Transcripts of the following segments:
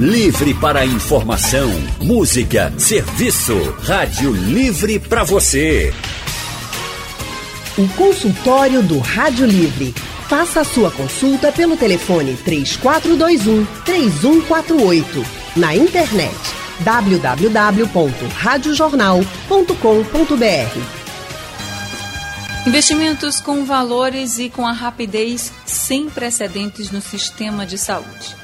Livre para informação, música, serviço. Rádio Livre para você. O consultório do Rádio Livre. Faça a sua consulta pelo telefone 3421 3148. Na internet www.radiojornal.com.br. Investimentos com valores e com a rapidez sem precedentes no sistema de saúde.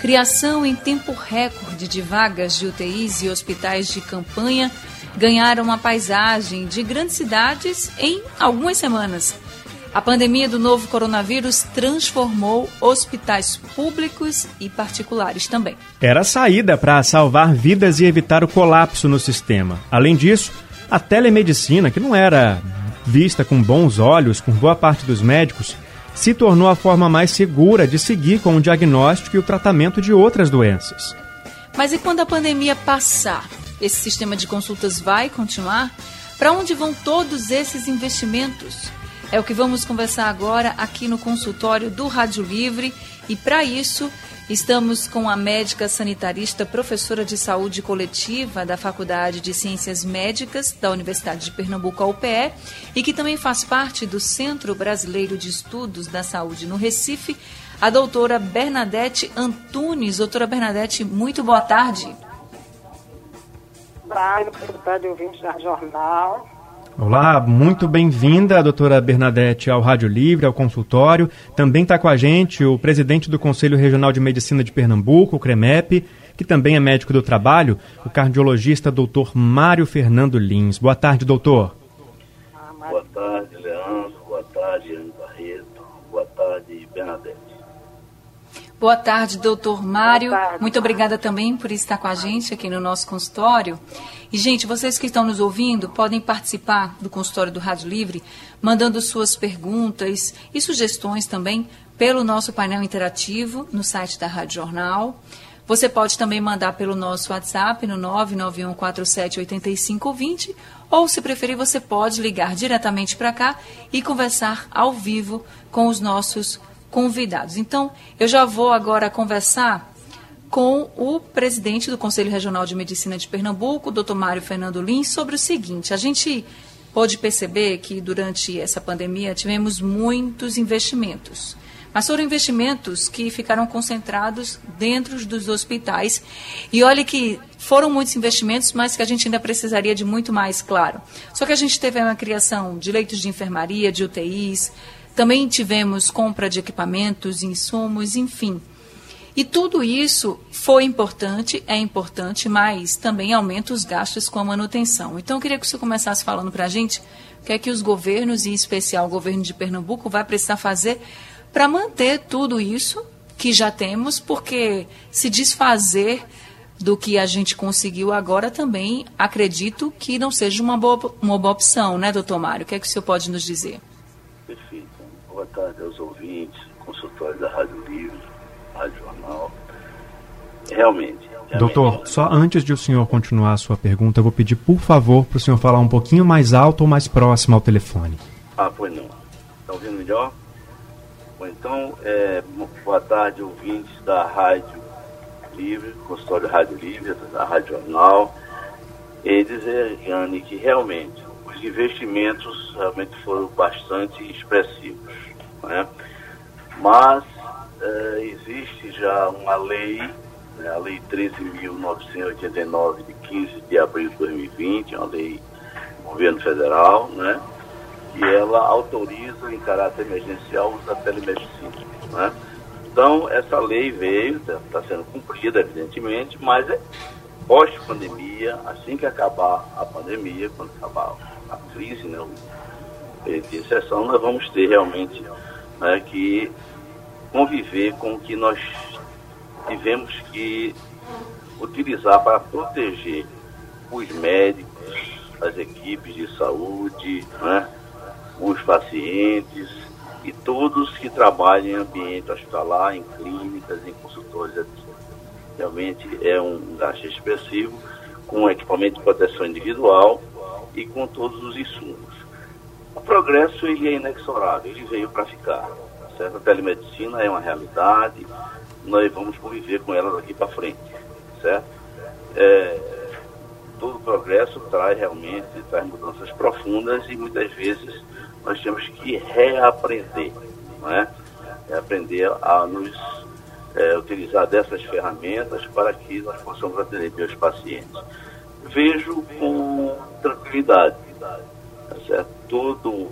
Criação em tempo recorde de vagas de UTIs e hospitais de campanha ganharam a paisagem de grandes cidades em algumas semanas. A pandemia do novo coronavírus transformou hospitais públicos e particulares também. Era a saída para salvar vidas e evitar o colapso no sistema. Além disso, a telemedicina, que não era vista com bons olhos por boa parte dos médicos, se tornou a forma mais segura de seguir com o diagnóstico e o tratamento de outras doenças. Mas e quando a pandemia passar? Esse sistema de consultas vai continuar? Para onde vão todos esses investimentos? É o que vamos conversar agora aqui no consultório do Rádio Livre e para isso Estamos com a médica sanitarista, professora de saúde coletiva da Faculdade de Ciências Médicas da Universidade de Pernambuco, a UPE, e que também faz parte do Centro Brasileiro de Estudos da Saúde no Recife, a doutora Bernadette Antunes. Doutora Bernadette, muito boa tarde. Boa tarde, boa ouvintes da Jornal. Olá, muito bem-vinda, doutora Bernadette, ao Rádio Livre, ao consultório. Também está com a gente o presidente do Conselho Regional de Medicina de Pernambuco, o CREMEP, que também é médico do trabalho, o cardiologista doutor Mário Fernando Lins. Boa tarde, doutor. Boa tarde, Boa tarde, doutor Mário. Tarde. Muito obrigada também por estar com a gente aqui no nosso consultório. E, gente, vocês que estão nos ouvindo podem participar do consultório do Rádio Livre, mandando suas perguntas e sugestões também pelo nosso painel interativo no site da Rádio Jornal. Você pode também mandar pelo nosso WhatsApp no 991478520 ou, se preferir, você pode ligar diretamente para cá e conversar ao vivo com os nossos convidados. Então, eu já vou agora conversar com o presidente do Conselho Regional de Medicina de Pernambuco, Dr. Mário Fernando Lins, sobre o seguinte: a gente pode perceber que durante essa pandemia tivemos muitos investimentos. Mas foram investimentos que ficaram concentrados dentro dos hospitais. E olhe que foram muitos investimentos, mas que a gente ainda precisaria de muito mais, claro. Só que a gente teve uma criação de leitos de enfermaria, de UTIs, também tivemos compra de equipamentos, insumos, enfim. E tudo isso foi importante, é importante, mas também aumenta os gastos com a manutenção. Então, eu queria que você começasse falando para a gente o que é que os governos, em especial o governo de Pernambuco, vai precisar fazer para manter tudo isso que já temos, porque se desfazer do que a gente conseguiu agora também acredito que não seja uma boa, uma boa opção, né, doutor Mário? O que é que o senhor pode nos dizer? Boa tarde aos ouvintes, consultório da Rádio Livre, Rádio Jornal. Realmente. realmente Doutor, só antes de o senhor continuar a sua pergunta, eu vou pedir, por favor, para o senhor falar um pouquinho mais alto ou mais próximo ao telefone. Ah, pois não. Está ouvindo melhor? Bom, então, é, boa tarde, ouvintes da Rádio Livre, consultório Rádio Livre, da Rádio Jornal. E dizer, Jane, que realmente os investimentos realmente foram bastante expressivos. Né? Mas uh, existe já uma lei, né, a Lei 13.989, de 15 de abril de 2020, uma lei do governo federal, né? e ela autoriza em caráter emergencial o uso da telemedicina. Né? Então, essa lei veio, está tá sendo cumprida, evidentemente, mas é pós-pandemia, assim que acabar a pandemia, quando acabar a crise, né, de exceção, nós vamos ter realmente né, que conviver com o que nós tivemos que utilizar para proteger os médicos, as equipes de saúde, né, os pacientes e todos que trabalham em ambiente hospitalar, em clínicas, em consultórios, etc. Realmente é um gasto expressivo com equipamento de proteção individual e com todos os insumos. O progresso ele é inexorável, ele veio para ficar. Certo? A telemedicina é uma realidade, nós vamos conviver com ela daqui para frente, certo? É, todo progresso traz realmente, traz mudanças profundas e muitas vezes nós temos que reaprender, não é? Reaprender a nos é, utilizar dessas ferramentas para que nós possamos atender bem os pacientes. Vejo com tranquilidade, tá certo? todo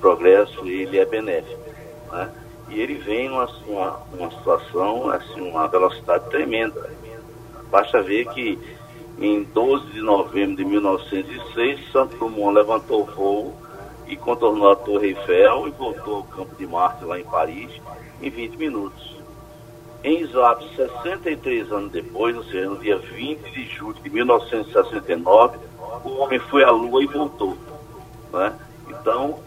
progresso ele é benéfico, né? e ele vem numa uma, uma situação, assim, uma velocidade tremenda. Basta ver que em 12 de novembro de 1906, Santo Dumont levantou o voo e contornou a Torre Eiffel e voltou ao Campo de Marte lá em Paris em 20 minutos. Em exatos 63 anos depois, ou seja, no dia 20 de julho de 1969, o homem foi à Lua e voltou. Né? Então,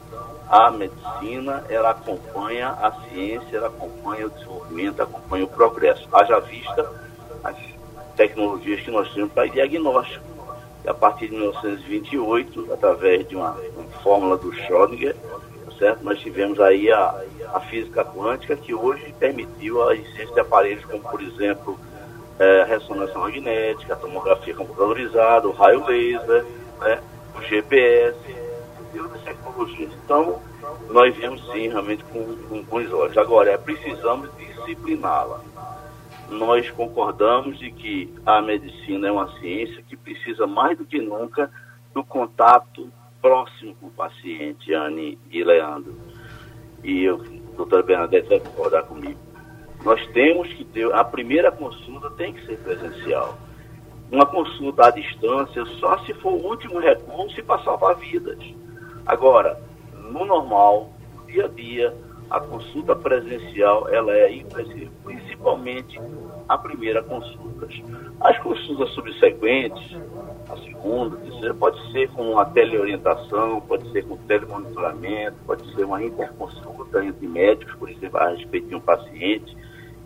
a medicina, ela acompanha a ciência, ela acompanha o desenvolvimento, acompanha o progresso. Haja vista as tecnologias que nós temos para diagnóstico. E a partir de 1928, através de uma, uma fórmula do Schrödinger, certo? nós tivemos aí a, a física quântica, que hoje permitiu a existência de aparelhos como, por exemplo, é, ressonância magnética, tomografia computadorizada, o raio laser, né? o GPS, e outras tecnologias. Então, nós vemos sim realmente com, com bons olhos. Agora, é, precisamos discipliná-la. Nós concordamos de que a medicina é uma ciência que precisa mais do que nunca do contato próximo com o paciente, Anne e Leandro. E eu, a doutora Bernadette vai concordar comigo. Nós temos que ter, a primeira consulta tem que ser presencial. Uma consulta à distância só se for o último recurso e para salvar vidas. Agora, no normal, no dia a dia, a consulta presencial ela é imprescindível, principalmente a primeira consulta. As consultas subsequentes, a segunda, a terceira, pode ser com uma teleorientação, pode ser com telemonitoramento, pode ser uma interconsulta entre médicos, por exemplo, a respeito de um paciente.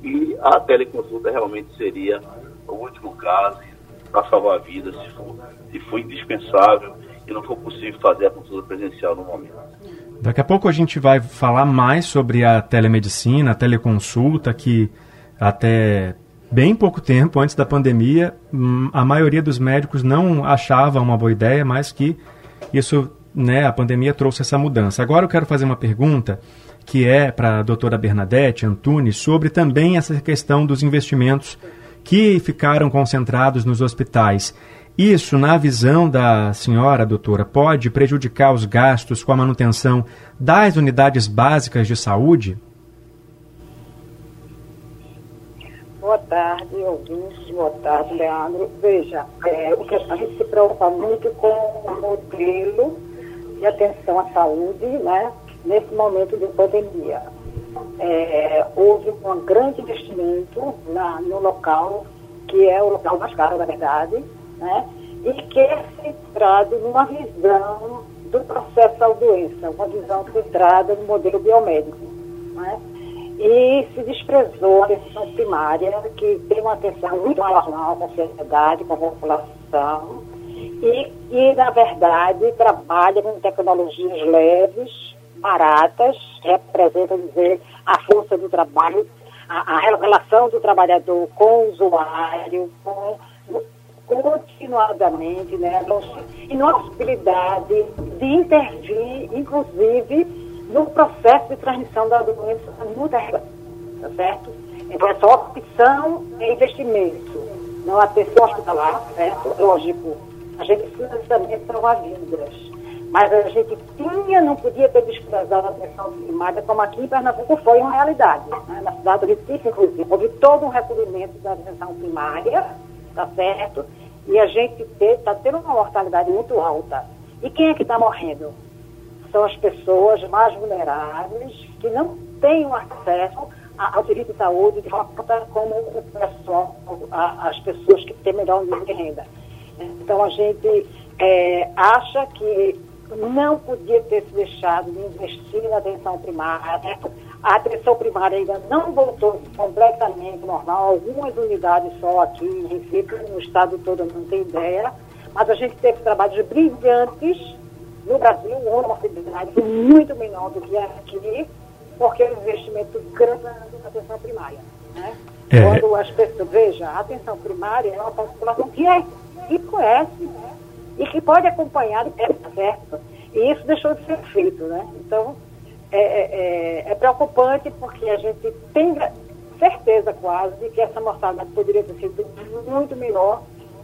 E a teleconsulta realmente seria o último caso para salvar a vida, se for, se for indispensável e não for possível fazer a consulta presencial no momento. Daqui a pouco a gente vai falar mais sobre a telemedicina, a teleconsulta, que até bem pouco tempo antes da pandemia, hum, a maioria dos médicos não achava uma boa ideia, mas que isso, né, a pandemia trouxe essa mudança. Agora eu quero fazer uma pergunta que é para a doutora Bernadette Antunes sobre também essa questão dos investimentos que ficaram concentrados nos hospitais. Isso, na visão da senhora, doutora, pode prejudicar os gastos com a manutenção das unidades básicas de saúde? Boa tarde, ouvintes. Boa tarde, Leandro. Veja, é, o que a gente se preocupa muito com o modelo de atenção à saúde, né, nesse momento de pandemia. É, houve um grande investimento na, no local, que é o local mais caro, na verdade, né? e que é centrado numa visão do processo da doença, uma visão centrada no modelo biomédico. Né? E se desprezou a atenção primária, que tem uma atenção muito maior com a sociedade, com a população, e, e, na verdade, trabalha com tecnologias leves, baratas, representam dizer, a força do trabalho, a, a relação do trabalhador com o usuário, com continuadamente, né, e não possibilidade de intervir, inclusive, no processo de transmissão da doença no território, tá certo? Então, essa opção é investimento, não atenção hospitalar, certo? Lógico, a gente também salvar vidas, mas a gente tinha, não podia ter desprezado a atenção primária, como aqui em Pernambuco foi uma realidade. Né? Na cidade do Recife, inclusive, houve todo um recolhimento da atenção primária, tá certo? E a gente está tendo uma mortalidade muito alta. E quem é que está morrendo? São as pessoas mais vulneráveis que não têm acesso ao serviço de saúde de forma como o pessoal, as pessoas que têm melhor nível de renda. Então a gente é, acha que não podia ter se deixado de investir na atenção primária, a atenção primária ainda não voltou completamente normal, algumas unidades só aqui em Recife, no estado todo não tem ideia, mas a gente teve trabalhos brilhantes no Brasil, onde uma mortalidade muito menor do que aqui, porque o investimento grande na atenção primária. Né? É. Quando as pessoas, veja, a atenção primária é uma população que, é, que conhece e que pode acompanhar de perto. E isso deixou de ser feito, né? Então, é, é, é, é preocupante porque a gente tem certeza quase de que essa mortalidade poderia ter sido muito menor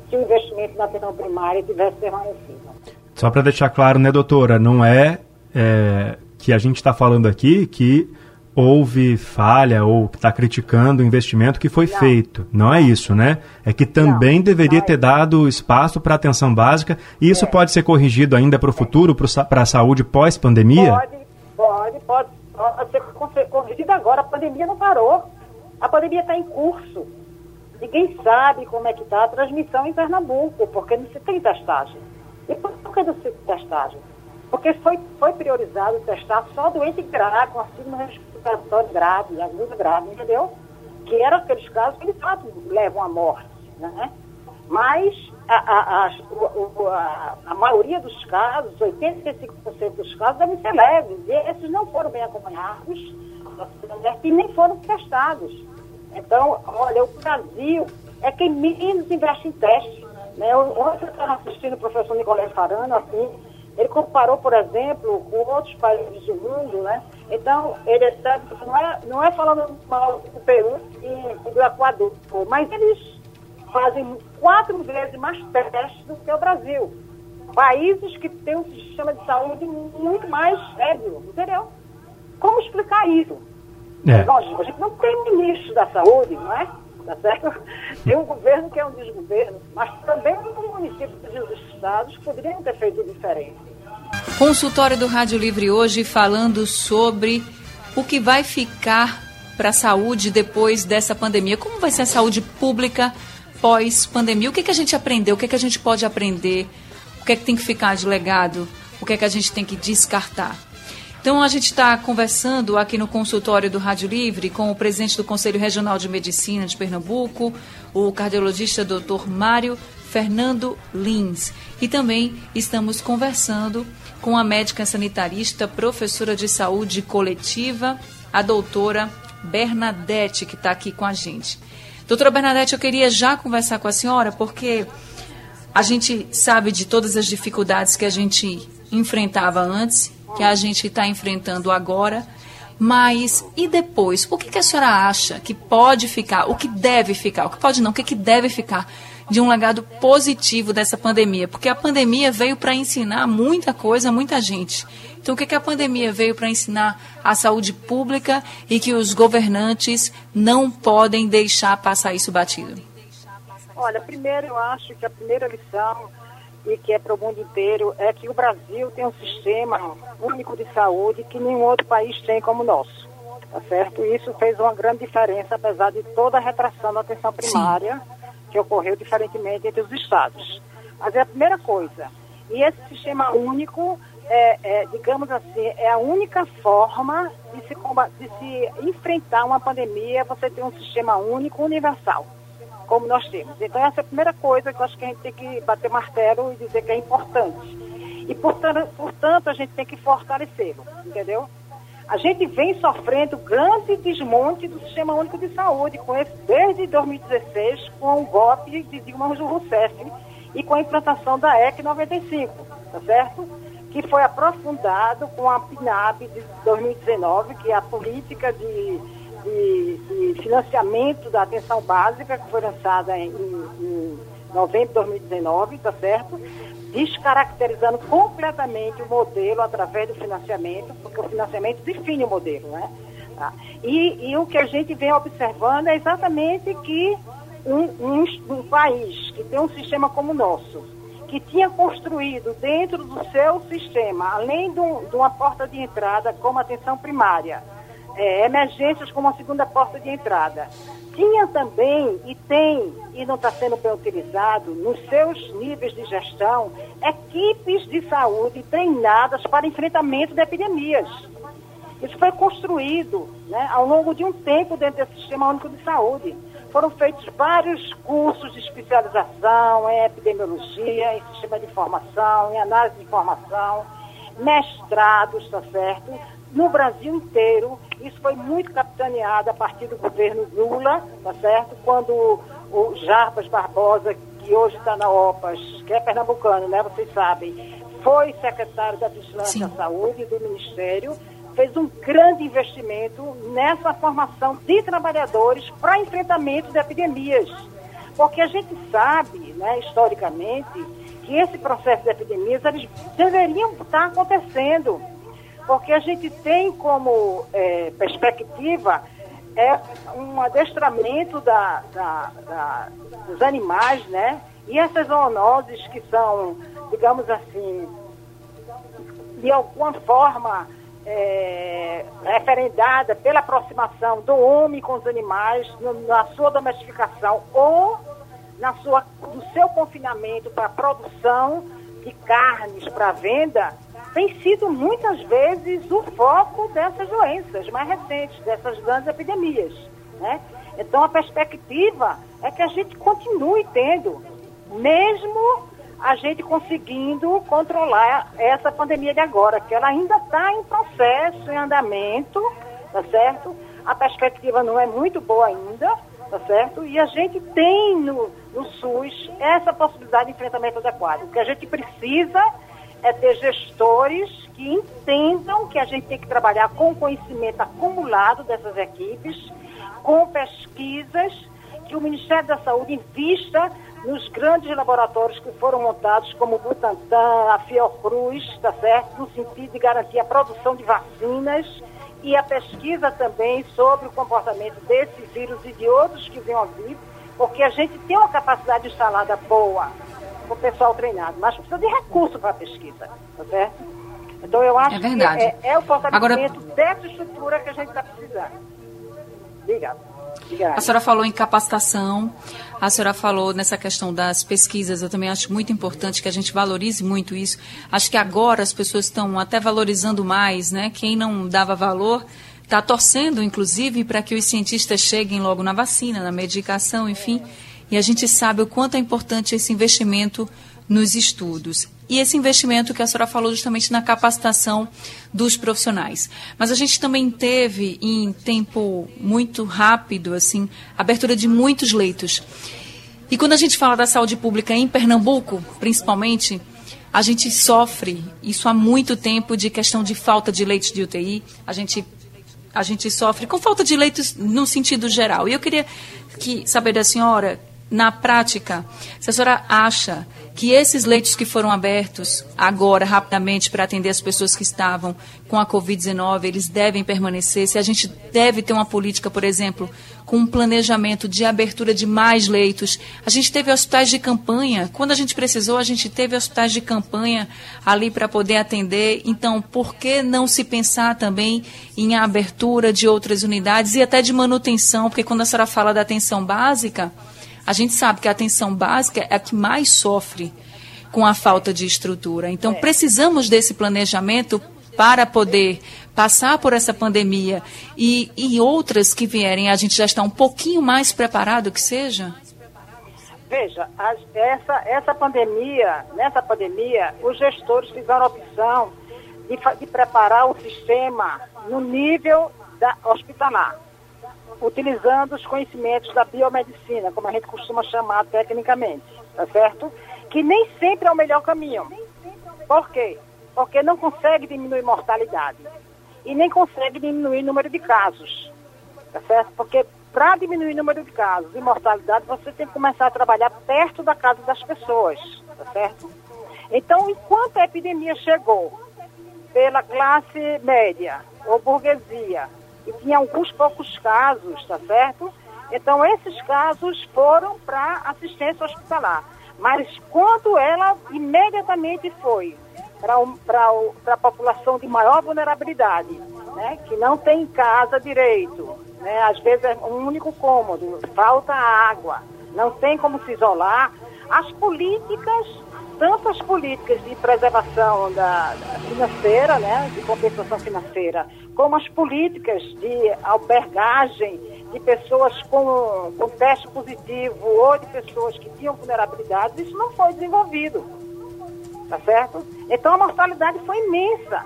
se o investimento na atenção primária tivesse permanecido. Só para deixar claro, né, doutora, não é, é que a gente está falando aqui que houve falha ou está criticando o investimento que foi não. feito. Não é isso, né? É que também não, deveria não é ter dado espaço para atenção básica e isso é. pode ser corrigido ainda para o futuro, para a saúde pós-pandemia? Pode, pode, pode, pode ser corrigido agora. A pandemia não parou. A pandemia está em curso. Ninguém sabe como é que está a transmissão em Pernambuco, porque não se tem testagem. E por que não se tem testagem? Porque foi, foi priorizado testar só doente grave, com a sigma respiratória grave, aguda grave, entendeu? Que eram aqueles casos que, de fato, levam à morte, né? Mas a, a, a, a, maioria dos casos, 85% dos casos, devem ser leves. E esses não foram bem acompanhados e nem foram testados. Então, olha, o Brasil é quem menos investe em testes. Né? Ontem eu estava assistindo o professor Nicolé Farano, assim, ele comparou, por exemplo, com outros países do mundo, né? Então, ele está, não, é, não é falando mal do Peru e do Equador, mas eles fazem quatro vezes mais testes do que o Brasil. Países que têm um sistema de saúde muito mais sério, entendeu? Como explicar isso? É. Lógico, a gente não tem ministro da saúde, não é? Tá certo? Tem um governo que é um desgoverno, mas também os municípios e os estados poderiam ter feito diferente. Consultório do Rádio Livre hoje falando sobre o que vai ficar para a saúde depois dessa pandemia. Como vai ser a saúde pública pós-pandemia? O que, que a gente aprendeu? O que, que a gente pode aprender? O que é que tem que ficar de legado? O que é que a gente tem que descartar? Então, a gente está conversando aqui no consultório do Rádio Livre com o presidente do Conselho Regional de Medicina de Pernambuco, o cardiologista Dr. Mário Fernando Lins. E também estamos conversando com a médica sanitarista, professora de saúde coletiva, a doutora Bernadette, que está aqui com a gente. Doutora Bernadette, eu queria já conversar com a senhora, porque a gente sabe de todas as dificuldades que a gente enfrentava antes que a gente está enfrentando agora. Mas e depois? O que, que, a senhora acha que pode ficar, o que deve ficar, o que pode não, o que, que deve ficar de um legado positivo dessa pandemia? Porque a pandemia veio para ensinar muita coisa a muita gente. Então, o que, que a pandemia veio para ensinar a saúde pública e que os governantes não podem deixar passar isso batido? Olha, primeiro eu acho que a primeira lição e que é para o mundo inteiro, é que o Brasil tem um sistema único de saúde que nenhum outro país tem como o nosso. Tá certo? E isso fez uma grande diferença, apesar de toda a retração da atenção primária, Sim. que ocorreu diferentemente entre os estados. Mas é a primeira coisa. E esse sistema único, é, é, digamos assim, é a única forma de se, de se enfrentar uma pandemia, você ter um sistema único, universal como nós temos. Então, essa é a primeira coisa que eu acho que a gente tem que bater martelo e dizer que é importante. E, portanto, portanto a gente tem que fortalecê-lo, entendeu? A gente vem sofrendo grande desmonte do Sistema Único de Saúde, com esse, desde 2016, com o golpe de Dilma Rousseff e com a implantação da EC 95, tá certo? Que foi aprofundado com a PNAB de 2019, que é a política de de, de, financiamento da atenção básica, que foi lançada em, em novembro de 2019, tá certo? Descaracterizando completamente o modelo através do financiamento, porque o financiamento define o modelo, né? Tá? E, e, o que a gente vem observando é exatamente que um, um, um país que tem um sistema como o nosso, que tinha construído dentro do seu sistema, além de, um, de uma porta de entrada como atenção primária, é, emergências como a segunda porta de entrada. Tinha também, e tem, e não está sendo bem utilizado, nos seus níveis de gestão, equipes de saúde treinadas para enfrentamento de epidemias. Isso foi construído né, ao longo de um tempo dentro do Sistema Único de Saúde. Foram feitos vários cursos de especialização em epidemiologia, em sistema de informação, em análise de informação, mestrados, tá certo? no Brasil inteiro. Isso foi muito capitaneado a partir do governo Lula, tá certo? Quando o Jarbas Barbosa, que hoje está na OPAS, que é pernambucano, né? Vocês sabem, foi secretário da Vigilância Sim. Saúde do Ministério, fez um grande investimento nessa formação de trabalhadores para enfrentamento de epidemias. Porque a gente sabe, né, historicamente, que esse processo de epidemias eles deveriam estar acontecendo. Porque a gente tem como é, perspectiva é um adestramento da, da, da, dos animais, né? E essas zoonoses que são, digamos assim, de alguma forma é, referendada pela aproximação do homem com os animais no, na sua domesticação ou na sua, no seu confinamento para produção de carnes para venda, tem sido muitas vezes o foco dessas doenças mais recentes, dessas grandes epidemias. Né? Então a perspectiva é que a gente continue tendo, mesmo a gente conseguindo controlar essa pandemia de agora, que ela ainda está em processo, em andamento, tá certo? A perspectiva não é muito boa ainda, tá certo? E a gente tem no, no SUS essa possibilidade de enfrentamento adequado. O que a gente precisa é ter gestores que entendam que a gente tem que trabalhar com conhecimento acumulado dessas equipes, com pesquisas, que o Ministério da Saúde invista nos grandes laboratórios que foram montados, como o Butantan, a Fiocruz, tá certo? No sentido de garantir a produção de vacinas e a pesquisa também sobre o comportamento desse vírus e de outros que venham a vir, porque a gente tem uma capacidade instalada boa o pessoal treinado, mas precisa de recurso para a pesquisa, tá certo? Então eu acho é que é, é, o fortalecimento Agora... dessa estrutura que a gente está precisando. Obrigada. A senhora falou em capacitação, a senhora falou nessa questão das pesquisas, eu também acho muito importante que a gente valorize muito isso. Acho que agora as pessoas estão até valorizando mais, né? Quem não dava valor está torcendo, inclusive, para que os cientistas cheguem logo na vacina, na medicação, enfim. E a gente sabe o quanto é importante esse investimento nos estudos. E esse investimento que a senhora falou justamente na capacitação dos profissionais. Mas a gente também teve, em tempo muito rápido, assim, abertura de muitos leitos. E quando a gente fala da saúde pública em Pernambuco, principalmente, a gente sofre isso há muito tempo de questão de falta de leitos de UTI. A gente a gente sofre com falta de leitos no sentido geral. E eu queria que saber da senhora na prática, se a senhora acha que esses leitos que foram abertos agora, rapidamente, para atender as pessoas que estavam com a Covid-19, eles devem permanecer? Se a gente deve ter uma política, por exemplo, com um planejamento de abertura de mais leitos. A gente teve hospitais de campanha. Quando a gente precisou, a gente teve hospitais de campanha ali para poder atender. Então, por que não se pensar também em abertura de outras unidades e até de manutenção? Porque quando a senhora fala da atenção básica a gente sabe que a atenção básica é a que mais sofre com a falta de estrutura. Então, é. precisamos desse planejamento para poder passar por essa pandemia e, e outras que vierem, a gente já está um pouquinho mais preparado que seja? Veja, essa, essa pandemia, nessa pandemia, os gestores fizeram a opção de, de preparar o sistema no nível da hospitalar utilizando os conhecimentos da biomedicina, como a gente costuma chamar tecnicamente, tá certo? Que nem sempre é o melhor caminho. Por quê? Porque não consegue diminuir mortalidade e nem consegue diminuir o número de casos, tá certo? Porque para diminuir o número de casos e mortalidade, você tem que começar a trabalhar perto da casa das pessoas, tá certo? Então, enquanto a epidemia chegou pela classe média ou burguesia, e tinha alguns poucos casos, tá certo? Então, esses casos foram para assistência hospitalar. Mas quando ela imediatamente foi para a população de maior vulnerabilidade, né, que não tem casa direito, né, às vezes é um único cômodo, falta água, não tem como se isolar, as políticas, tanto as políticas de preservação da, da financeira, né, de compensação financeira, como as políticas de albergagem de pessoas com, com teste positivo ou de pessoas que tinham vulnerabilidades, isso não foi desenvolvido. Tá certo? Então a mortalidade foi imensa.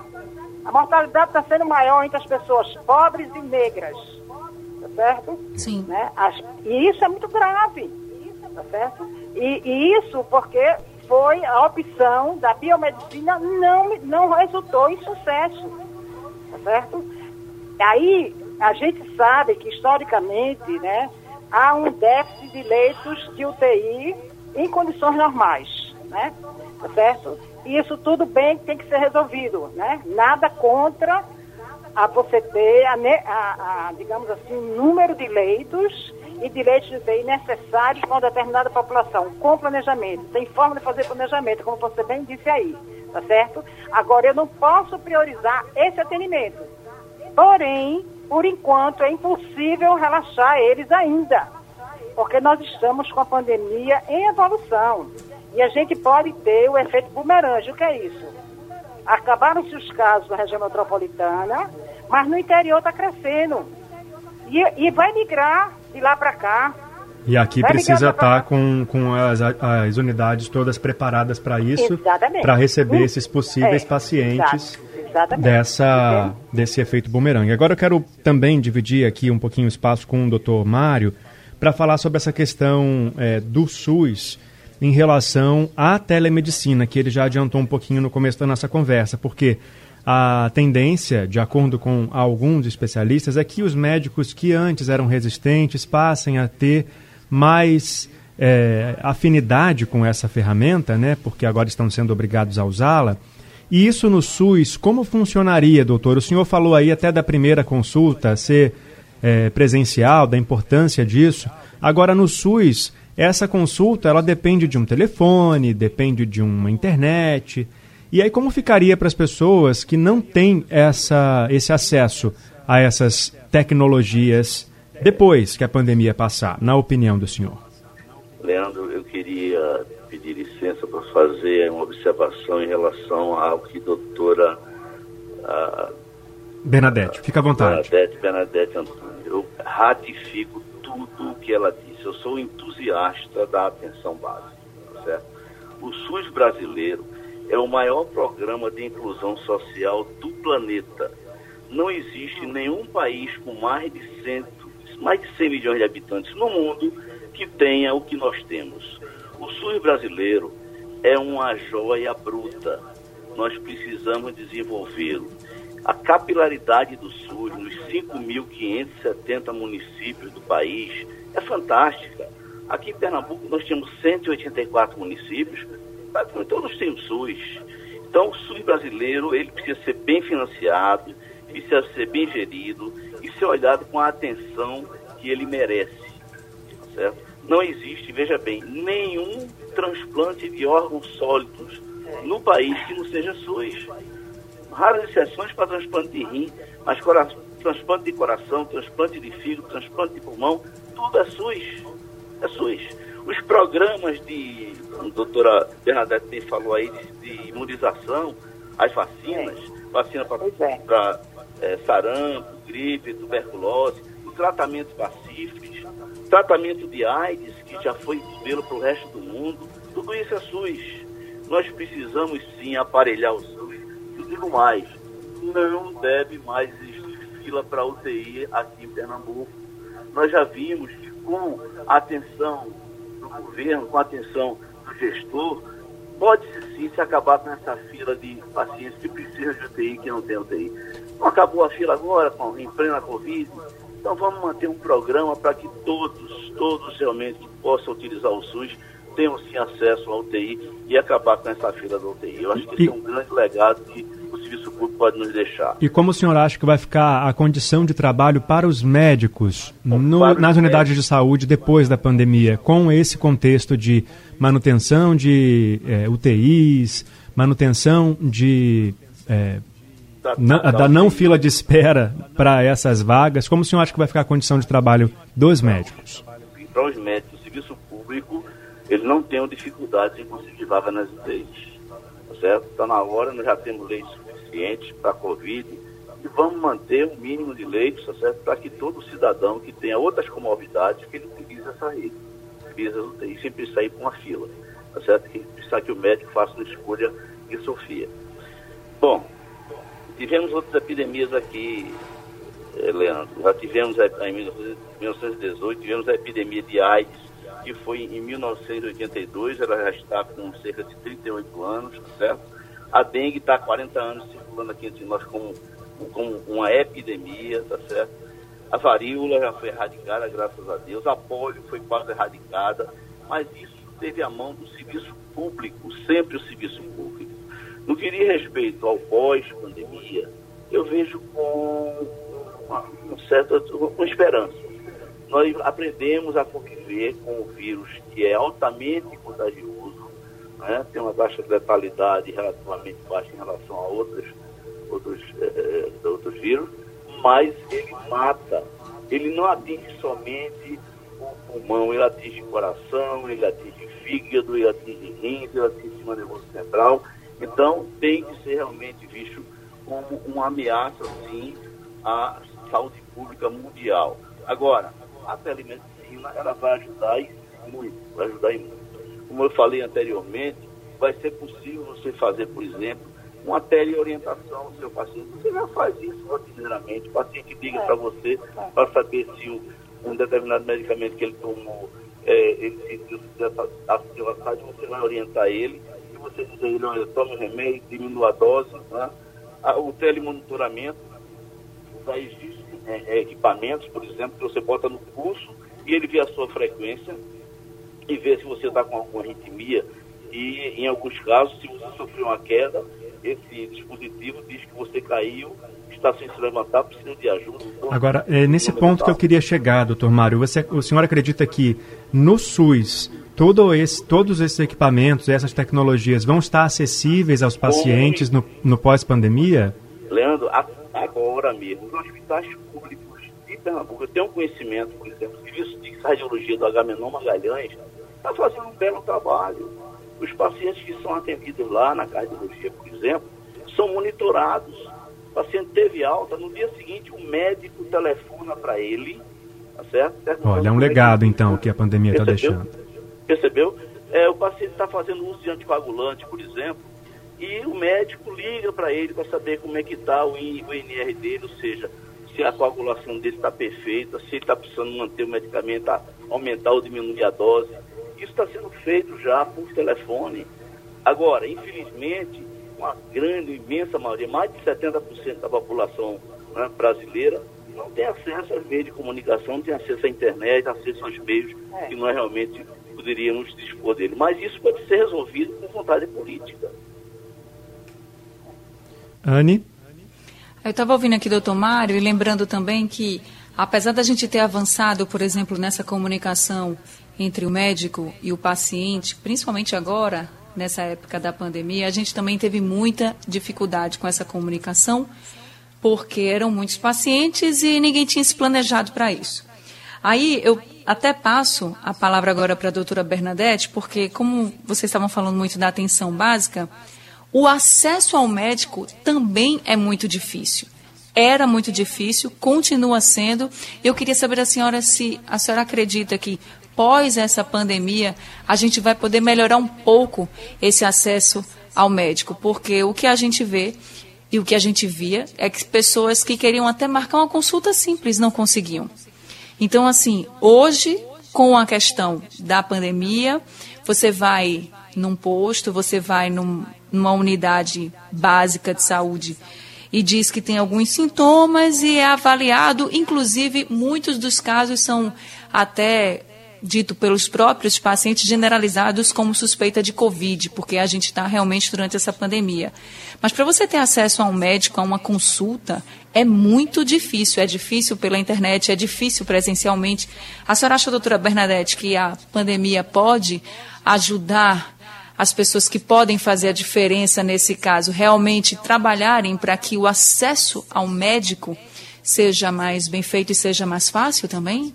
A mortalidade está sendo maior entre as pessoas pobres e negras. Tá certo? Sim. Né? As, e isso é muito grave. Tá certo? E, e isso porque foi a opção da biomedicina não, não resultou em sucesso. Certo? Aí a gente sabe que historicamente, né, há um déficit de leitos de UTI em condições normais, né? Tá certo? E isso tudo bem tem que ser resolvido, né? Nada contra a você ter, a, a, a digamos assim, número de leitos e de leitos de UTI necessários para uma determinada população, com planejamento. Tem forma de fazer planejamento, como você bem disse aí, tá certo? Agora, eu não posso priorizar esse atendimento. Porém, por enquanto, é impossível relaxar eles ainda, porque nós estamos com a pandemia em evolução. E a gente pode ter o efeito bumerangue. O que é isso? Acabaram-se os casos na região metropolitana, mas no interior está crescendo. E, e vai migrar de lá para cá. E aqui vai precisa estar tá com, com as, as unidades todas preparadas para isso, para receber esses possíveis é, pacientes. Exatamente. Dessa, desse efeito bumerangue. Agora eu quero também dividir aqui um pouquinho o espaço com o doutor Mário para falar sobre essa questão é, do SUS em relação à telemedicina, que ele já adiantou um pouquinho no começo da nossa conversa, porque a tendência, de acordo com alguns especialistas, é que os médicos que antes eram resistentes passem a ter mais é, afinidade com essa ferramenta, né, porque agora estão sendo obrigados a usá-la. E isso no SUS, como funcionaria, doutor? O senhor falou aí até da primeira consulta ser é, presencial, da importância disso. Agora, no SUS, essa consulta ela depende de um telefone, depende de uma internet. E aí como ficaria para as pessoas que não têm essa, esse acesso a essas tecnologias depois que a pandemia passar, na opinião do senhor? Leandro, eu queria pedir licença para fazer uma observação em relação ao que a doutora a, Bernadette, fica à vontade. Bernadette, Bernadette Antônio. Eu ratifico tudo o que ela disse eu sou entusiasta da atenção básica, tá certo? O SUS brasileiro é o maior programa de inclusão social do planeta. Não existe nenhum país com mais de, cento, mais de 100 milhões de habitantes no mundo que tenha o que nós temos. O SUS brasileiro é uma joia bruta. Nós precisamos desenvolvê-lo. A capilaridade do SUS nos 5.570 municípios do país é fantástica. Aqui em Pernambuco nós temos 184 municípios, todos têm o SUS. Então o SUS brasileiro ele precisa ser bem financiado, precisa ser bem gerido e ser olhado com a atenção que ele merece. Certo? Não existe, veja bem, nenhum transplante de órgãos sólidos no país que não seja SUS. Raras exceções para transplante de rim, mas transplante de coração, transplante de fígado, transplante de pulmão, tudo é SUS. É SUS. Os programas de, a doutora Bernadette falou aí, de, de imunização, as vacinas, é. vacina para é. é, sarampo, gripe, tuberculose, o tratamento pacíficos, tratamento de AIDS, que já foi modelo para o resto do mundo, tudo isso é SUS. Nós precisamos sim aparelhar o SUS. E digo mais, não deve mais existir fila para UTI aqui em Pernambuco nós já vimos que com a atenção do governo, com a atenção do gestor, pode-se sim se acabar com essa fila de pacientes que precisam de UTI que não tem UTI. Não acabou a fila agora, com, em plena Covid, então vamos manter um programa para que todos, todos realmente que possam utilizar o SUS tenham sim acesso à UTI e acabar com essa fila da UTI. Eu acho que isso é um grande legado que o serviço público pode nos deixar. E como o senhor acha que vai ficar a condição de trabalho para os médicos no, para nas unidades médicos. de saúde depois da pandemia, com esse contexto de manutenção de é, UTIs, manutenção de é, da, da não fila de espera para essas vagas, como o senhor acha que vai ficar a condição de trabalho dos médicos? Para os médicos, o serviço público eles não tenham dificuldades em conseguir vaga nas UTIs. Certo? Está na hora, nós já temos leitos suficientes para a Covid e vamos manter o um mínimo de leitos, tá certo? Para que todo cidadão que tenha outras comorbidades, que ele utilize essa rede, utilize as UTIs sem precisar ir para uma fila, tá certo? Que precisar que o médico faça uma escolha de Sofia. Bom, tivemos outras epidemias aqui, eh, Leandro. Já tivemos em 1918, tivemos a epidemia de AIDS, que foi em 1982, ela já está com cerca de 38 anos, certo? A dengue está há 40 anos circulando aqui entre nós como, como uma epidemia, tá certo? A varíola já foi erradicada, graças a Deus. A polio foi quase erradicada, mas isso teve a mão do serviço público, sempre o serviço público. No que diz respeito ao pós-pandemia, eu vejo com uma, uma certa com esperança. Nós aprendemos a conviver com o vírus que é altamente contagioso, né? tem uma de letalidade relativamente baixa em relação a outros, outros, eh, outros vírus, mas ele mata. Ele não atinge somente o pulmão, ele atinge o coração, ele atinge o fígado, ele atinge rins, ele atinge o sistema nervoso central. Então, tem que ser realmente visto como uma ameaça, sim, à saúde pública mundial. Agora, a telemedicina, ela vai ajudar muito, vai ajudar muito. Como eu falei anteriormente, vai ser possível você fazer, por exemplo, uma teleorientação do seu paciente. Você já faz isso rotineiramente. O paciente liga é. para você é. para saber se o, um determinado medicamento que ele tomou, é, ele sentiu assistilacidade, você vai orientar ele e você diz a ele, olha, tome o remédio, diminua a dose. Né? O telemonitoramento, já existem é, é, equipamentos, por exemplo, que você bota no pulso e ele vê a sua frequência e vê se você está com alguma arritmia e, em alguns casos, se você sofreu uma queda, esse dispositivo diz que você caiu, está sem se levantar, precisa de ajuda. Agora, é nesse ponto que eu queria chegar, doutor Mário, você, o senhor acredita que no SUS todo esse, todos esses equipamentos, essas tecnologias vão estar acessíveis aos pacientes no, no pós-pandemia? Leandro, agora mesmo, os hospitais públicos de Pernambuco, eu tenho um conhecimento, por exemplo, o Serviço de Radiologia do Agamenon Magalhães está fazendo um belo trabalho os pacientes que são atendidos lá na cardiologia, por exemplo, são monitorados. O paciente teve alta, no dia seguinte o médico telefona para ele, tá certo? Olha, é um legado então que a pandemia está deixando. Percebeu? É, o paciente está fazendo uso de anticoagulante, por exemplo, e o médico liga para ele para saber como é que está o, o INR dele, ou seja, se a coagulação dele está perfeita, se ele está precisando manter o medicamento, aumentar ou diminuir a dose. Isso está sendo feito já por telefone. Agora, infelizmente, uma grande, imensa maioria, mais de 70% da população né, brasileira, não tem acesso às meios de comunicação, não tem acesso à internet, acesso aos meios é. que nós realmente poderíamos dispor dele. Mas isso pode ser resolvido com vontade política. Anne? Eu estava ouvindo aqui doutor Mário e lembrando também que, apesar da gente ter avançado, por exemplo, nessa comunicação entre o médico e o paciente, principalmente agora, nessa época da pandemia, a gente também teve muita dificuldade com essa comunicação, porque eram muitos pacientes e ninguém tinha se planejado para isso. Aí eu até passo a palavra agora para a doutora Bernadette, porque como vocês estavam falando muito da atenção básica, o acesso ao médico também é muito difícil. Era muito difícil, continua sendo. Eu queria saber da senhora se a senhora acredita que pós essa pandemia, a gente vai poder melhorar um pouco esse acesso ao médico, porque o que a gente vê e o que a gente via é que pessoas que queriam até marcar uma consulta simples não conseguiam. Então, assim, hoje, com a questão da pandemia, você vai num posto, você vai num, numa unidade básica de saúde e diz que tem alguns sintomas e é avaliado, inclusive muitos dos casos são até dito pelos próprios pacientes generalizados como suspeita de Covid, porque a gente está realmente durante essa pandemia. Mas para você ter acesso a um médico, a uma consulta, é muito difícil. É difícil pela internet, é difícil presencialmente. A senhora acha, doutora Bernadette, que a pandemia pode ajudar as pessoas que podem fazer a diferença nesse caso realmente trabalharem para que o acesso ao médico seja mais bem feito e seja mais fácil também?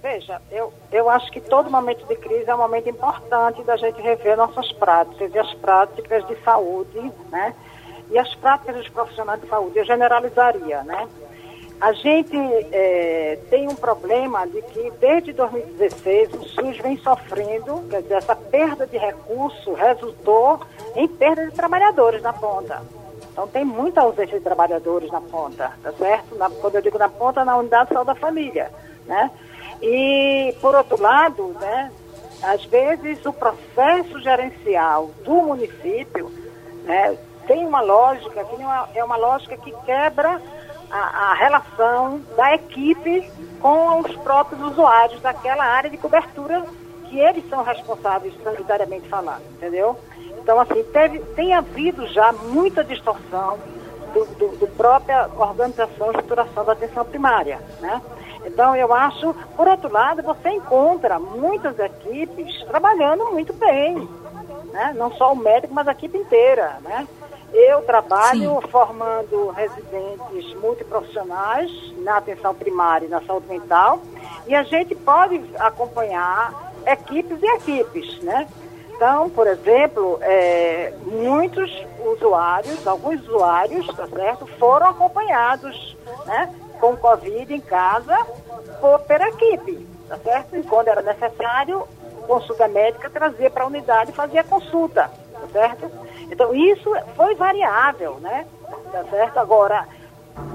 Veja, eu, eu acho que todo momento de crise é um momento importante da gente rever nossas práticas e as práticas de saúde, né? E as práticas dos profissionais de saúde, eu generalizaria, né? A gente é, tem um problema de que desde 2016 o SUS vem sofrendo, quer dizer, essa perda de recurso resultou em perda de trabalhadores na ponta. Então tem muita ausência de trabalhadores na ponta, tá certo? Na, quando eu digo na ponta, na unidade de saúde da família, né? E, por outro lado, né, às vezes o processo gerencial do município né, tem uma lógica, tem uma, é uma lógica que quebra a, a, relação da equipe com os próprios usuários daquela área de cobertura que eles são responsáveis sanitariamente falando, entendeu? Então, assim, teve, tem havido já muita distorção do, do, do própria organização e estruturação da atenção primária, né? Então, eu acho, por outro lado, você encontra muitas equipes trabalhando muito bem, né? Não só o médico, mas a equipe inteira, né? Eu trabalho Sim. formando residentes multiprofissionais na atenção primária e na saúde mental e a gente pode acompanhar equipes e equipes, né? Então, por exemplo, é, muitos usuários, alguns usuários, tá certo, foram acompanhados, né, com Covid em casa por, pela equipe, tá certo? E quando era necessário, consulta médica trazia para a unidade e fazia consulta, tá certo? Então, isso foi variável, né? Tá certo? Agora,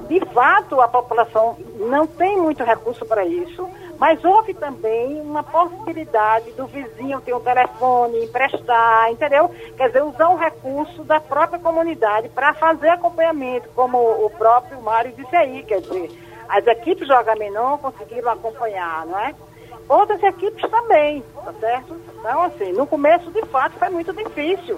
de fato, a população não tem muito recurso para isso, mas houve também uma possibilidade do vizinho ter um telefone, emprestar, entendeu? Quer dizer, usar um recurso da própria comunidade para fazer acompanhamento, como o próprio Mário disse aí, quer dizer, as equipes do Agamenon conseguiram acompanhar, não é? Outras equipes também, tá certo? Então, assim, no começo, de fato, foi muito difícil.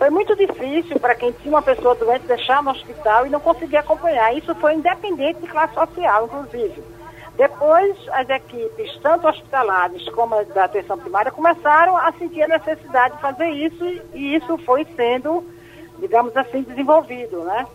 Foi muito difícil para quem tinha uma pessoa doente deixar no hospital e não conseguir acompanhar. Isso foi independente de classe social, inclusive. Depois, as equipes, tanto hospitalares como da atenção primária, começaram a sentir a necessidade de fazer isso e isso foi sendo, digamos assim, desenvolvido, né?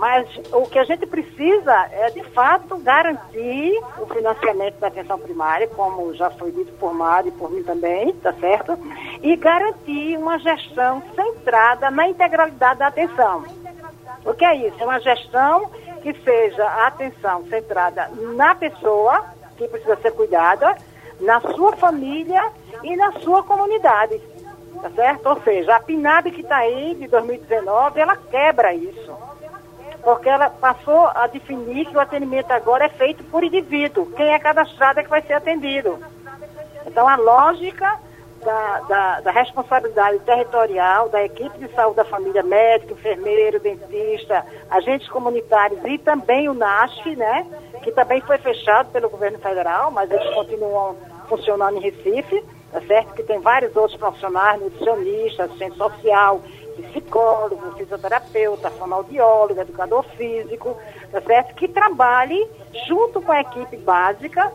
Mas o que a gente precisa é, de fato, garantir o financiamento da atenção primária, como já foi dito por Mário e por mim também, tá certo? E garantir uma gestão centrada na integralidade da atenção. O que é isso? É uma gestão que seja a atenção centrada na pessoa, que precisa ser cuidada, na sua família e na sua comunidade. Tá certo? Ou seja, a PNAB que está aí, de 2019, ela quebra isso porque ela passou a definir que o atendimento agora é feito por indivíduo. Quem é cadastrado é que vai ser atendido. Então, a lógica da, da, da, responsabilidade territorial da equipe de saúde da família, médico, enfermeiro, dentista, agentes comunitários e também o NASF, né, que também foi fechado pelo governo federal, mas eles continuam funcionando em Recife, tá certo? Que tem vários outros profissionais, nutricionistas, assistente social, psicólogo, fisioterapeuta, fonoaudiólogo, educador físico, tá certo? Que trabalhe junto com a equipe básica,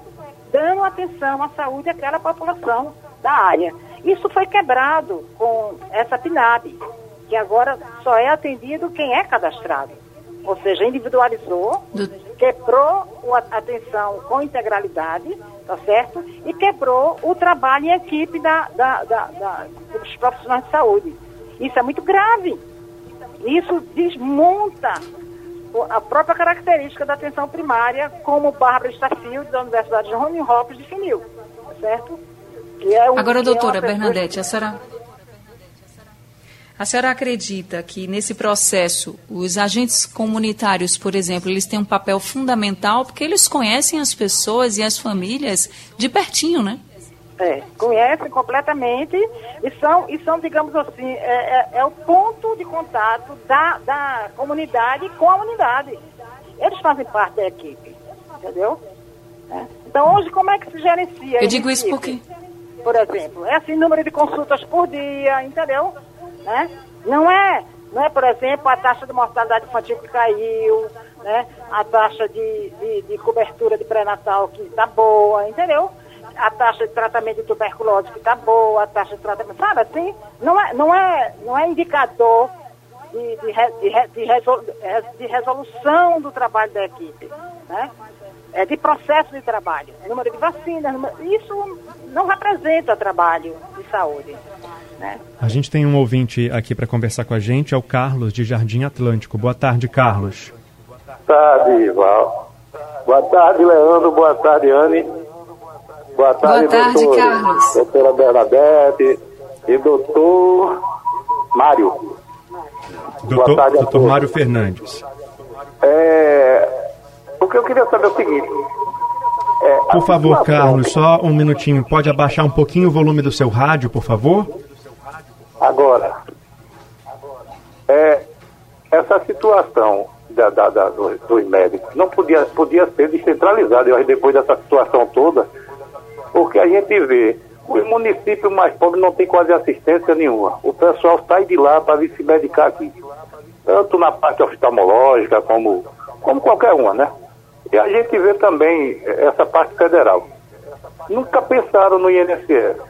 dando atenção à saúde daquela população da área. Isso foi quebrado com essa PNAB, que agora só é atendido quem é cadastrado. Ou seja, individualizou, quebrou a atenção com integralidade, tá certo? E quebrou o trabalho em equipe da, da, da, da dos profissionais de saúde. Isso é muito grave. Isso desmonta a própria característica da atenção primária, como Bárbara Stafield, da Universidade de Johns Hopkins, definiu, certo? É um, Agora, doutora é Bernadette, a senhora, a senhora acredita que nesse processo os agentes comunitários, por exemplo, eles têm um papel fundamental porque eles conhecem as pessoas e as famílias de pertinho, né? É, conhecem completamente e são, e são digamos assim, é, é, é, o ponto de contato da, da comunidade com a unidade. Eles fazem parte da equipe, entendeu? É. Então, hoje, como é que se gerencia? Eu digo isso porque... Por exemplo, é assim, número de consultas por dia, entendeu? Né? Não é, não é, por exemplo, a taxa de mortalidade infantil que caiu, né? a taxa de, de, de cobertura de pré-natal que está boa, entendeu? A taxa de tratamento de tuberculose que está boa, a taxa de tratamento, sabe assim? Não é, não é, não é indicador de, de, de, de, resol, de resolução do trabalho da equipe, né? É de processo de trabalho, número de vacinas, número, isso não representa trabalho de saúde. Né? A gente tem um ouvinte aqui para conversar com a gente, é o Carlos de Jardim Atlântico. Boa tarde, Carlos. Boa tarde, Val. Boa tarde, Leandro. Boa tarde, Anne. Boa tarde, Boa tarde doutor, Carlos. Doutora Bernadette e doutor Mário. Doutor, tarde doutor Mário Fernandes. É, o que eu queria saber é o seguinte. É, por favor, Carlos, só um minutinho. Pode abaixar um pouquinho o volume do seu rádio, por favor? Agora, é, essa situação da, da, da, dos, dos, médicos não podia, podia ser descentralizada depois dessa situação toda, porque a gente vê os municípios mais pobres não tem quase assistência nenhuma. O pessoal sai de lá para vir se medicar aqui. Tanto na parte oftalmológica como, como qualquer uma, né? E a gente vê também essa parte federal. Nunca pensaram no INSS.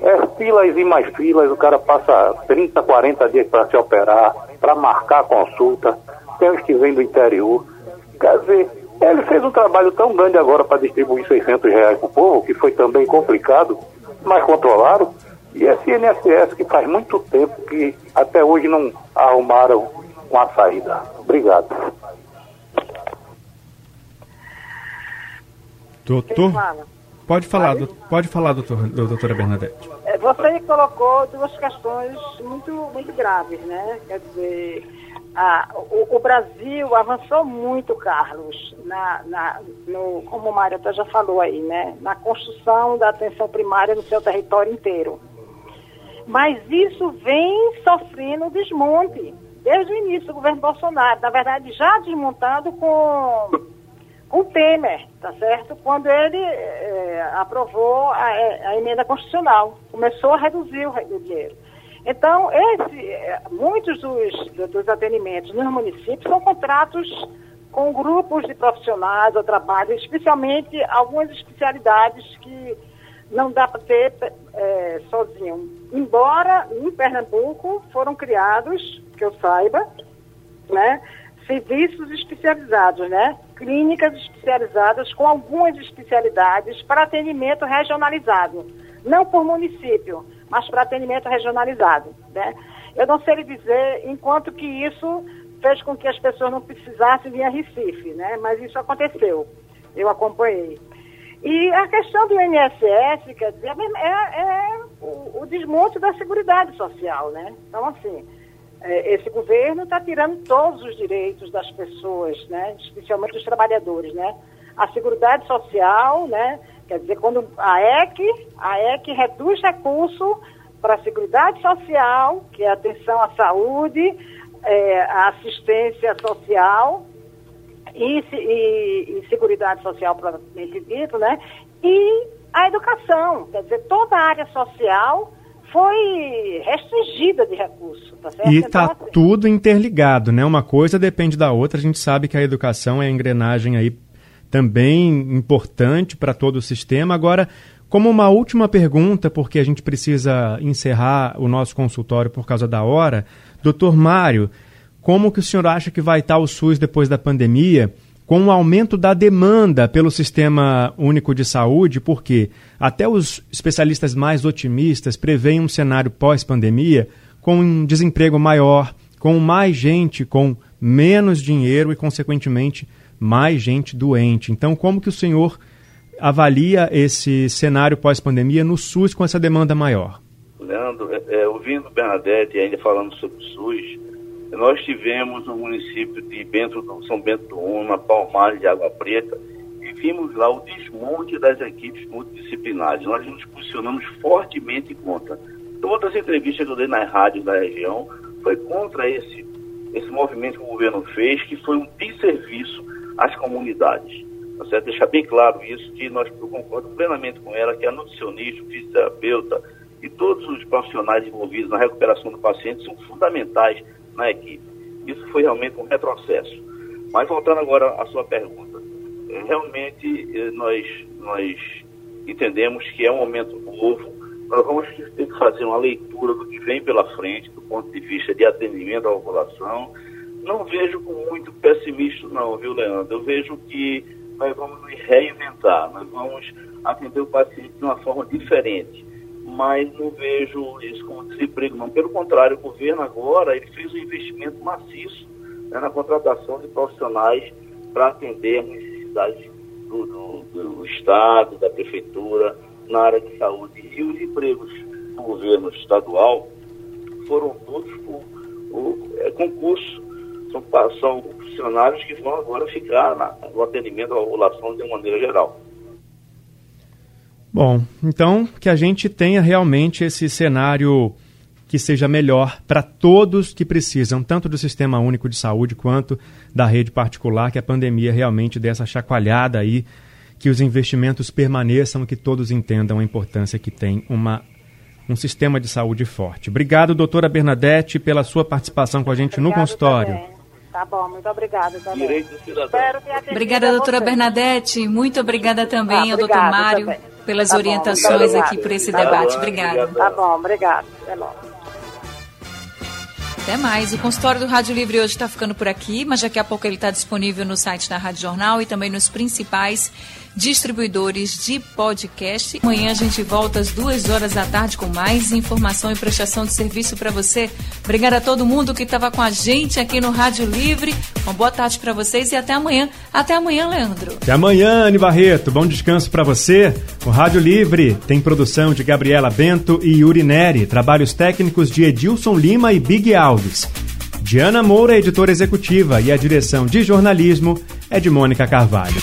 É filas e mais filas, o cara passa 30, 40 dias para se operar, para marcar consulta. Tem os que vêm do interior. Quer dizer, ele fez um trabalho tão grande agora para distribuir 600 reais para o povo, que foi também complicado, mas controlaram. E esse INSS que faz muito tempo que até hoje não arrumaram uma saída. Obrigado. Doutor, pode falar, do, pode falar, doutor, doutora Bernadette. É, você colocou duas questões muito, muito graves, né? Quer dizer, a, o, o, Brasil avançou muito, Carlos, na, na, no, como o Mário até já falou aí, né? Na construção da atenção primária no seu território inteiro. Mas isso vem sofrendo desmonte desde o início do governo Bolsonaro. Na verdade, já desmontado com com Temer, tá certo? Quando ele é, aprovou a, a, emenda constitucional, começou a reduzir o, o dinheiro. Então, esse, eh, muitos dos, dos atendimentos nos municípios são contratos com grupos de profissionais ou trabalho, especialmente algumas especialidades que não dá para ter é, sozinho. Embora em Pernambuco foram criados, que eu saiba, né, serviços especializados, né? Clínicas especializadas com algumas especialidades para atendimento regionalizado. Não por município, mas para atendimento regionalizado, né? Eu não sei lhe dizer enquanto que isso fez com que as pessoas não precisassem vir a Recife, né? Mas isso aconteceu. Eu acompanhei. E a questão do INSS, quer dizer, é, é o, o desmonte da Seguridade Social, né? Então, assim, é, esse governo está tirando todos os direitos das pessoas, né? especialmente dos trabalhadores. Né? A Seguridade Social, né? Quer dizer, quando a EC, a EC reduz recurso para a Seguridade Social, que é atenção à saúde, é, a assistência social e, e, e Seguridade Social propriamente dito, né? e a educação, quer dizer, toda a área social foi restringida de recursos. Tá certo? E está então, assim, tudo interligado, né? Uma coisa depende da outra. A gente sabe que a educação é a engrenagem aí também importante para todo o sistema. Agora, como uma última pergunta, porque a gente precisa encerrar o nosso consultório por causa da hora, doutor Mário, como que o senhor acha que vai estar o SUS depois da pandemia? com o aumento da demanda pelo Sistema Único de Saúde, porque até os especialistas mais otimistas preveem um cenário pós-pandemia com um desemprego maior, com mais gente com menos dinheiro e, consequentemente, mais gente doente. Então, como que o senhor avalia esse cenário pós-pandemia no SUS com essa demanda maior? Leandro, é, é, ouvindo Bernadette ainda falando sobre o SUS, nós tivemos no município de Bento São Bento do Una, Palmares de Água Preta, e vimos lá o desmonte das equipes multidisciplinares. Nós nos posicionamos fortemente contra. Todas as entrevistas que eu dei nas rádios da região foi contra esse, esse movimento que o governo fez, que foi um desserviço às comunidades. Tá? Deixar bem claro isso, que nós, eu concordo plenamente com ela, que a nutricionista, o fisioterapeuta e todos os profissionais envolvidos na recuperação do paciente são fundamentais na equipe. Isso foi realmente um retrocesso. Mas voltando agora à sua pergunta, é, realmente eh, nós, nós entendemos que é um momento novo, nós vamos ter que fazer uma leitura do que vem pela frente, do ponto de vista de atendimento à população. Não vejo com muito pessimismo não, viu, Leandro? Eu vejo que nós vamos nos reinventar, nós vamos atender o paciente de uma forma diferente mas não vejo isso como desemprego, não. Pelo contrário, o governo agora ele fez um investimento maciço né, na contratação de profissionais para atender as necessidades do, do, do, Estado, da Prefeitura, na área de saúde. E os empregos do governo estadual foram todos por, o é, concurso. São, são funcionários que vão agora ficar na, no atendimento à população de maneira geral. Bom, então que a gente tenha realmente esse cenário que seja melhor para todos que precisam, tanto do Sistema Único de Saúde quanto da rede particular, que a pandemia realmente dê essa chacoalhada aí, que os investimentos permaneçam, que todos entendam a importância que tem uma, um sistema de saúde forte. Obrigado, doutora Bernadette, pela sua participação com a gente Obrigado no consultório. Também. Tá bom, muito obrigada também. Direito Obrigada, doutora Bernadette. Muito obrigada também ah, ao doutor Mário também. pelas tá orientações bom, aqui por esse tá debate. Obrigada. Tá bom, obrigado. Até logo. Até mais. O consultório do Rádio Livre hoje está ficando por aqui, mas daqui a pouco ele está disponível no site da Rádio Jornal e também nos principais distribuidores de podcast. Amanhã a gente volta às duas horas da tarde com mais informação e prestação de serviço para você. Obrigada a todo mundo que estava com a gente aqui no Rádio Livre. Uma boa tarde para vocês e até amanhã. Até amanhã, Leandro. Até amanhã, Anne Barreto. Bom descanso para você. O Rádio Livre tem produção de Gabriela Bento e Yuri Neri, trabalhos técnicos de Edilson Lima e Big Alves. Diana Moura, editora executiva, e a direção de jornalismo é de Mônica Carvalho.